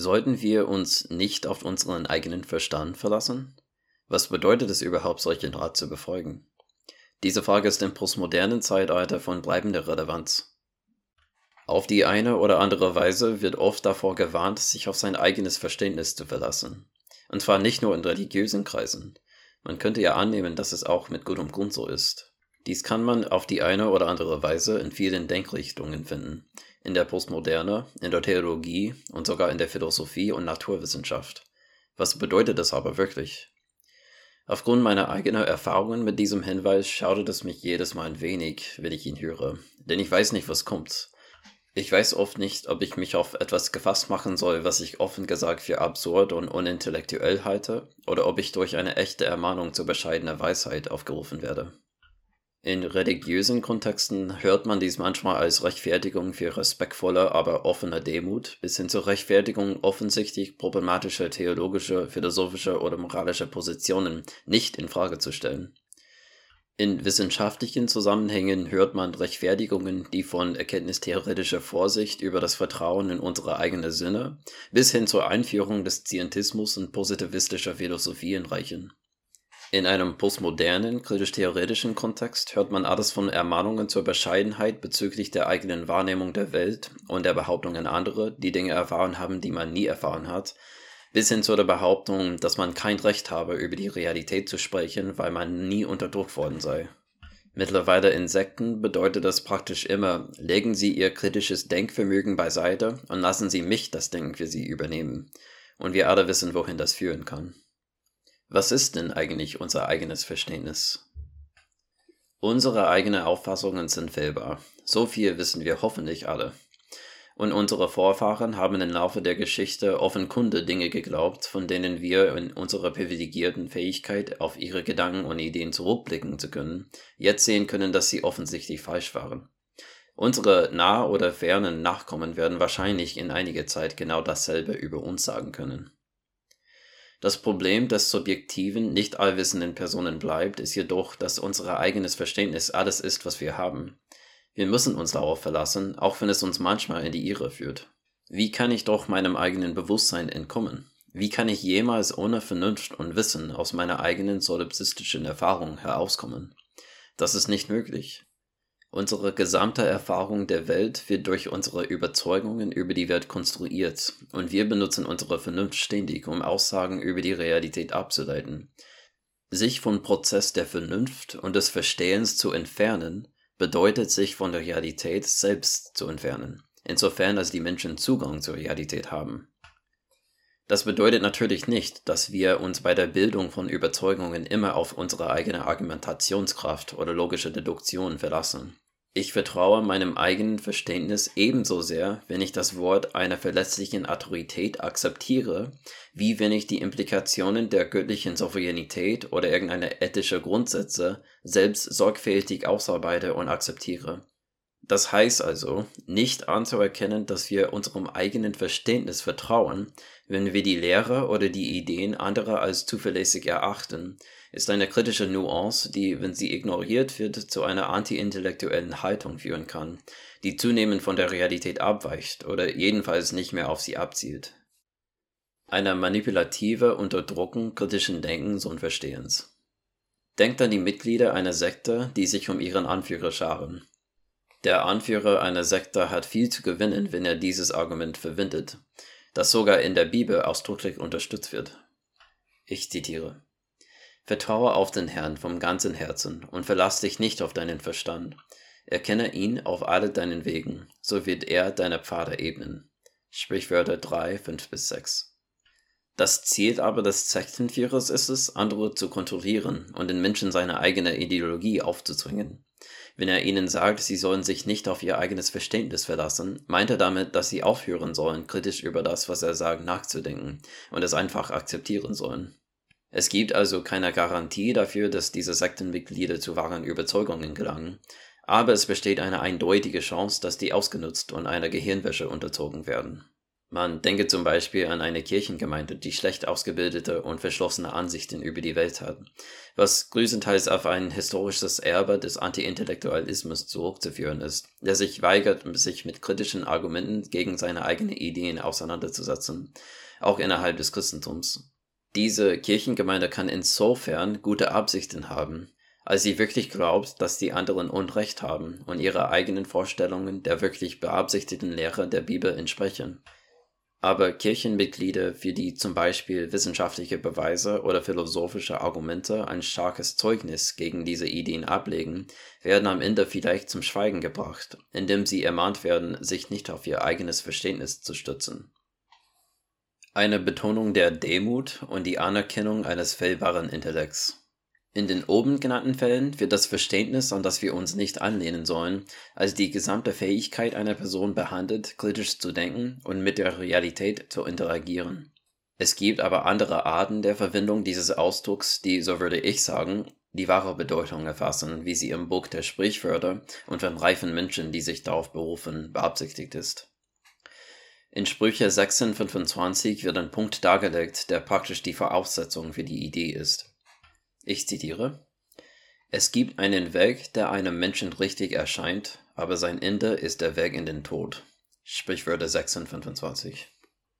Sollten wir uns nicht auf unseren eigenen Verstand verlassen? Was bedeutet es überhaupt, solchen Rat zu befolgen? Diese Frage ist im postmodernen Zeitalter von bleibender Relevanz. Auf die eine oder andere Weise wird oft davor gewarnt, sich auf sein eigenes Verständnis zu verlassen. Und zwar nicht nur in religiösen Kreisen. Man könnte ja annehmen, dass es auch mit gutem Grund so ist. Dies kann man auf die eine oder andere Weise in vielen Denkrichtungen finden, in der Postmoderne, in der Theologie und sogar in der Philosophie und Naturwissenschaft. Was bedeutet das aber wirklich? Aufgrund meiner eigenen Erfahrungen mit diesem Hinweis schaudert es mich jedes Mal ein wenig, wenn ich ihn höre, denn ich weiß nicht, was kommt. Ich weiß oft nicht, ob ich mich auf etwas gefasst machen soll, was ich offen gesagt für absurd und unintellektuell halte, oder ob ich durch eine echte Ermahnung zur bescheidener Weisheit aufgerufen werde. In religiösen Kontexten hört man dies manchmal als Rechtfertigung für respektvolle, aber offene Demut, bis hin zur Rechtfertigung offensichtlich problematischer theologischer, philosophischer oder moralischer Positionen nicht in Frage zu stellen. In wissenschaftlichen Zusammenhängen hört man Rechtfertigungen, die von erkenntnistheoretischer Vorsicht über das Vertrauen in unsere eigenen Sinne bis hin zur Einführung des Zientismus und positivistischer Philosophien reichen. In einem postmodernen, kritisch-theoretischen Kontext hört man alles von Ermahnungen zur Bescheidenheit bezüglich der eigenen Wahrnehmung der Welt und der Behauptung an andere, die Dinge erfahren haben, die man nie erfahren hat, bis hin zu der Behauptung, dass man kein Recht habe, über die Realität zu sprechen, weil man nie unterdrückt worden sei. Mittlerweile in Sekten bedeutet das praktisch immer, legen Sie Ihr kritisches Denkvermögen beiseite und lassen Sie mich das Denken für Sie übernehmen. Und wir alle wissen, wohin das führen kann. Was ist denn eigentlich unser eigenes Verständnis? Unsere eigenen Auffassungen sind fehlbar. So viel wissen wir hoffentlich alle. Und unsere Vorfahren haben im Laufe der Geschichte offenkunde Dinge geglaubt, von denen wir in unserer privilegierten Fähigkeit, auf ihre Gedanken und Ideen zurückblicken zu können, jetzt sehen können, dass sie offensichtlich falsch waren. Unsere nah oder fernen Nachkommen werden wahrscheinlich in einiger Zeit genau dasselbe über uns sagen können. Das Problem des subjektiven, nicht allwissenden Personen bleibt, ist jedoch, dass unser eigenes Verständnis alles ist, was wir haben. Wir müssen uns darauf verlassen, auch wenn es uns manchmal in die Irre führt. Wie kann ich doch meinem eigenen Bewusstsein entkommen? Wie kann ich jemals ohne Vernunft und Wissen aus meiner eigenen solipsistischen Erfahrung herauskommen? Das ist nicht möglich. Unsere gesamte Erfahrung der Welt wird durch unsere Überzeugungen über die Welt konstruiert und wir benutzen unsere Vernunft ständig, um Aussagen über die Realität abzuleiten. Sich vom Prozess der Vernunft und des Verstehens zu entfernen, bedeutet sich von der Realität selbst zu entfernen, insofern als die Menschen Zugang zur Realität haben. Das bedeutet natürlich nicht, dass wir uns bei der Bildung von Überzeugungen immer auf unsere eigene Argumentationskraft oder logische Deduktion verlassen. Ich vertraue meinem eigenen Verständnis ebenso sehr, wenn ich das Wort einer verletzlichen Autorität akzeptiere, wie wenn ich die Implikationen der göttlichen Souveränität oder irgendeiner ethische Grundsätze selbst sorgfältig ausarbeite und akzeptiere. Das heißt also, nicht anzuerkennen, dass wir unserem eigenen Verständnis vertrauen, wenn wir die Lehre oder die Ideen anderer als zuverlässig erachten, ist eine kritische Nuance, die, wenn sie ignoriert wird, zu einer anti-intellektuellen Haltung führen kann, die zunehmend von der Realität abweicht oder jedenfalls nicht mehr auf sie abzielt. Eine manipulative Unterdrucken kritischen Denkens und Verstehens. Denkt an die Mitglieder einer Sekte, die sich um ihren Anführer scharen. Der Anführer einer Sekte hat viel zu gewinnen, wenn er dieses Argument verwendet, das sogar in der Bibel ausdrücklich unterstützt wird. Ich zitiere. Vertraue auf den Herrn vom ganzen Herzen und verlass dich nicht auf deinen Verstand. Erkenne ihn auf alle deinen Wegen, so wird er deine Pfade ebnen. Sprichwörter 3, 5 bis 6. Das Ziel aber des Sektenführers ist es, andere zu kontrollieren und den Menschen seine eigene Ideologie aufzuzwingen. Wenn er ihnen sagt, sie sollen sich nicht auf ihr eigenes Verständnis verlassen, meint er damit, dass sie aufhören sollen, kritisch über das, was er sagt, nachzudenken und es einfach akzeptieren sollen. Es gibt also keine Garantie dafür, dass diese Sektenmitglieder zu wahren Überzeugungen gelangen, aber es besteht eine eindeutige Chance, dass die ausgenutzt und einer Gehirnwäsche unterzogen werden. Man denke zum Beispiel an eine Kirchengemeinde, die schlecht ausgebildete und verschlossene Ansichten über die Welt hat, was größtenteils auf ein historisches Erbe des Anti-Intellektualismus zurückzuführen ist, der sich weigert, sich mit kritischen Argumenten gegen seine eigenen Ideen auseinanderzusetzen, auch innerhalb des Christentums. Diese Kirchengemeinde kann insofern gute Absichten haben, als sie wirklich glaubt, dass die anderen Unrecht haben und ihre eigenen Vorstellungen der wirklich beabsichtigten Lehre der Bibel entsprechen. Aber Kirchenmitglieder, für die zum Beispiel wissenschaftliche Beweise oder philosophische Argumente ein starkes Zeugnis gegen diese Ideen ablegen, werden am Ende vielleicht zum Schweigen gebracht, indem sie ermahnt werden, sich nicht auf ihr eigenes Verständnis zu stützen. Eine Betonung der Demut und die Anerkennung eines fehlbaren Intellekts. In den oben genannten Fällen wird das Verständnis, an das wir uns nicht anlehnen sollen, als die gesamte Fähigkeit einer Person behandelt, kritisch zu denken und mit der Realität zu interagieren. Es gibt aber andere Arten der Verwendung dieses Ausdrucks, die, so würde ich sagen, die wahre Bedeutung erfassen, wie sie im Buch der Sprichwörter und von reifen Menschen, die sich darauf berufen, beabsichtigt ist. In Sprüche 26 wird ein Punkt dargelegt, der praktisch die Voraussetzung für die Idee ist. Ich zitiere: Es gibt einen Weg, der einem Menschen richtig erscheint, aber sein Ende ist der Weg in den Tod. Sprichwörter 26.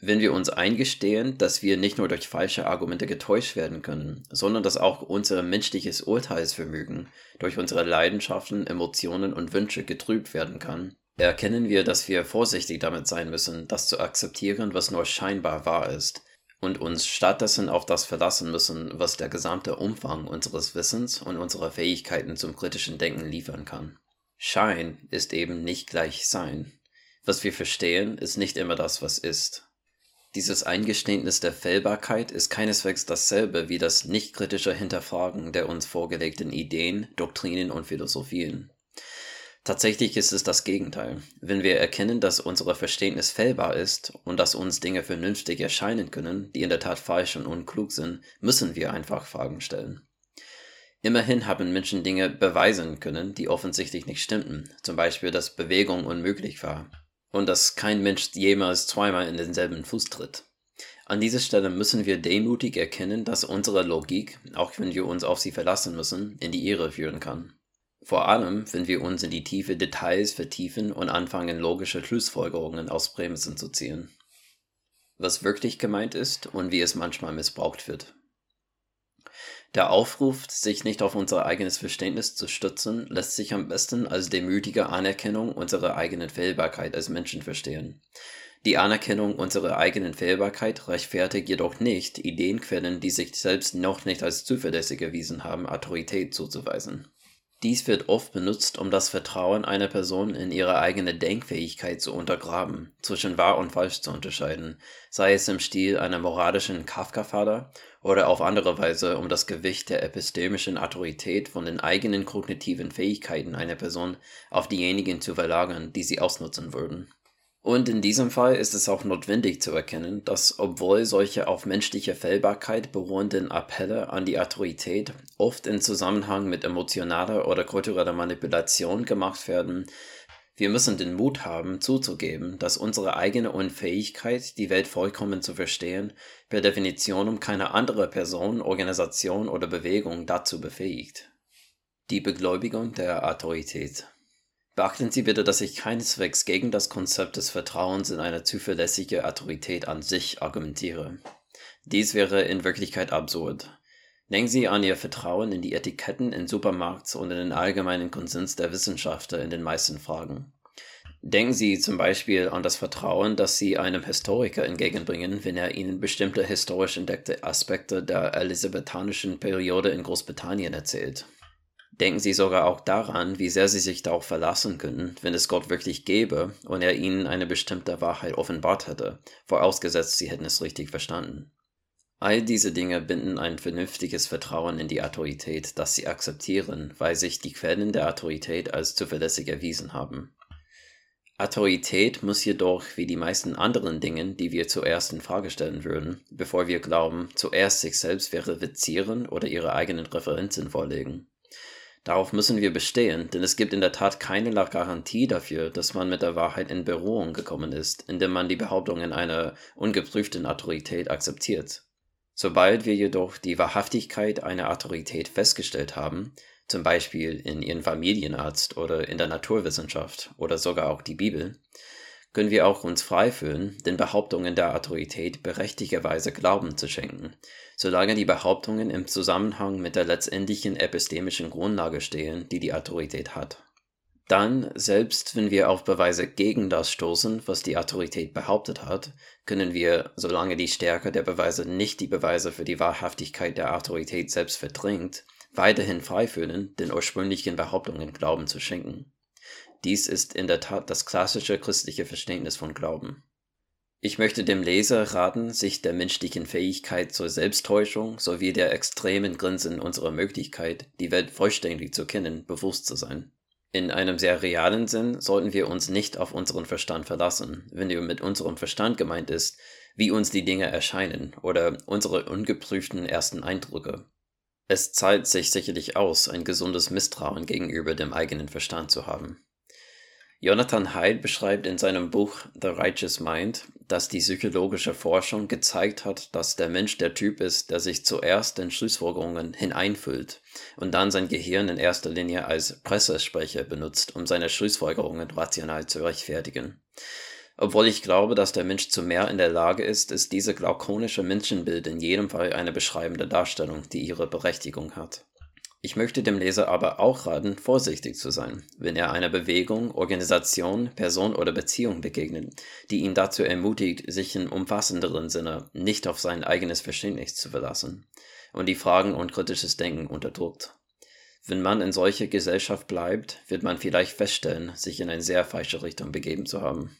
Wenn wir uns eingestehen, dass wir nicht nur durch falsche Argumente getäuscht werden können, sondern dass auch unser menschliches Urteilsvermögen durch unsere Leidenschaften, Emotionen und Wünsche getrübt werden kann, erkennen wir, dass wir vorsichtig damit sein müssen, das zu akzeptieren, was nur scheinbar wahr ist, und uns stattdessen auf das verlassen müssen, was der gesamte Umfang unseres Wissens und unserer Fähigkeiten zum kritischen Denken liefern kann. Schein ist eben nicht gleich Sein. Was wir verstehen, ist nicht immer das, was ist. Dieses Eingeständnis der Fehlbarkeit ist keineswegs dasselbe wie das nicht kritische Hinterfragen der uns vorgelegten Ideen, Doktrinen und Philosophien. Tatsächlich ist es das Gegenteil. Wenn wir erkennen, dass unser Verständnis fehlbar ist und dass uns Dinge vernünftig erscheinen können, die in der Tat falsch und unklug sind, müssen wir einfach Fragen stellen. Immerhin haben Menschen Dinge beweisen können, die offensichtlich nicht stimmten, zum Beispiel, dass Bewegung unmöglich war und dass kein Mensch jemals zweimal in denselben Fuß tritt. An dieser Stelle müssen wir demutig erkennen, dass unsere Logik, auch wenn wir uns auf sie verlassen müssen, in die Irre führen kann. Vor allem, wenn wir uns in die tiefe Details vertiefen und anfangen, logische Schlussfolgerungen aus Prämissen zu ziehen. Was wirklich gemeint ist und wie es manchmal missbraucht wird. Der Aufruf, sich nicht auf unser eigenes Verständnis zu stützen, lässt sich am besten als demütige Anerkennung unserer eigenen Fehlbarkeit als Menschen verstehen. Die Anerkennung unserer eigenen Fehlbarkeit rechtfertigt jedoch nicht, Ideenquellen, die sich selbst noch nicht als zuverlässig erwiesen haben, Autorität zuzuweisen. Dies wird oft benutzt, um das Vertrauen einer Person in ihre eigene Denkfähigkeit zu untergraben, zwischen wahr und falsch zu unterscheiden, sei es im Stil einer moralischen Kafka-Fader oder auf andere Weise, um das Gewicht der epistemischen Autorität von den eigenen kognitiven Fähigkeiten einer Person auf diejenigen zu verlagern, die sie ausnutzen würden und in diesem Fall ist es auch notwendig zu erkennen, dass obwohl solche auf menschliche Fehlbarkeit beruhenden Appelle an die Autorität oft in Zusammenhang mit emotionaler oder kultureller Manipulation gemacht werden, wir müssen den Mut haben, zuzugeben, dass unsere eigene Unfähigkeit, die Welt vollkommen zu verstehen, per Definition um keine andere Person, Organisation oder Bewegung dazu befähigt. Die Begläubigung der Autorität Beachten Sie bitte, dass ich keineswegs gegen das Konzept des Vertrauens in eine zuverlässige Autorität an sich argumentiere. Dies wäre in Wirklichkeit absurd. Denken Sie an Ihr Vertrauen in die Etiketten in Supermarkts und in den allgemeinen Konsens der Wissenschaftler in den meisten Fragen. Denken Sie zum Beispiel an das Vertrauen, das Sie einem Historiker entgegenbringen, wenn er Ihnen bestimmte historisch entdeckte Aspekte der elisabethanischen Periode in Großbritannien erzählt. Denken Sie sogar auch daran, wie sehr Sie sich darauf verlassen könnten, wenn es Gott wirklich gäbe und er Ihnen eine bestimmte Wahrheit offenbart hätte, vorausgesetzt Sie hätten es richtig verstanden. All diese Dinge binden ein vernünftiges Vertrauen in die Autorität, das Sie akzeptieren, weil sich die Quellen der Autorität als zuverlässig erwiesen haben. Autorität muss jedoch, wie die meisten anderen Dinge, die wir zuerst in Frage stellen würden, bevor wir glauben, zuerst sich selbst verifizieren oder ihre eigenen Referenzen vorlegen. Darauf müssen wir bestehen, denn es gibt in der Tat keine Garantie dafür, dass man mit der Wahrheit in Berührung gekommen ist, indem man die Behauptungen einer ungeprüften Autorität akzeptiert. Sobald wir jedoch die Wahrhaftigkeit einer Autorität festgestellt haben, zum Beispiel in ihren Familienarzt oder in der Naturwissenschaft oder sogar auch die Bibel, können wir auch uns frei fühlen, den Behauptungen der Autorität berechtigterweise Glauben zu schenken, solange die Behauptungen im Zusammenhang mit der letztendlichen epistemischen Grundlage stehen, die die Autorität hat. Dann, selbst wenn wir auf Beweise gegen das stoßen, was die Autorität behauptet hat, können wir, solange die Stärke der Beweise nicht die Beweise für die Wahrhaftigkeit der Autorität selbst verdrängt, weiterhin frei fühlen, den ursprünglichen Behauptungen Glauben zu schenken. Dies ist in der Tat das klassische christliche Verständnis von Glauben. Ich möchte dem Leser raten, sich der menschlichen Fähigkeit zur Selbsttäuschung sowie der extremen Grenzen unserer Möglichkeit, die Welt vollständig zu kennen, bewusst zu sein. In einem sehr realen Sinn sollten wir uns nicht auf unseren Verstand verlassen, wenn mit unserem Verstand gemeint ist, wie uns die Dinge erscheinen oder unsere ungeprüften ersten Eindrücke. Es zahlt sich sicherlich aus, ein gesundes Misstrauen gegenüber dem eigenen Verstand zu haben. Jonathan Haidt beschreibt in seinem Buch The Righteous Mind, dass die psychologische Forschung gezeigt hat, dass der Mensch der Typ ist, der sich zuerst in Schlussfolgerungen hineinfüllt und dann sein Gehirn in erster Linie als Pressesprecher benutzt, um seine Schlussfolgerungen rational zu rechtfertigen. Obwohl ich glaube, dass der Mensch zu mehr in der Lage ist, ist diese glaukonische Menschenbild in jedem Fall eine beschreibende Darstellung, die ihre Berechtigung hat. Ich möchte dem Leser aber auch raten, vorsichtig zu sein, wenn er einer Bewegung, Organisation, Person oder Beziehung begegnet, die ihn dazu ermutigt, sich im umfassenderen Sinne nicht auf sein eigenes Verständnis zu verlassen und die Fragen und kritisches Denken unterdrückt. Wenn man in solcher Gesellschaft bleibt, wird man vielleicht feststellen, sich in eine sehr falsche Richtung begeben zu haben.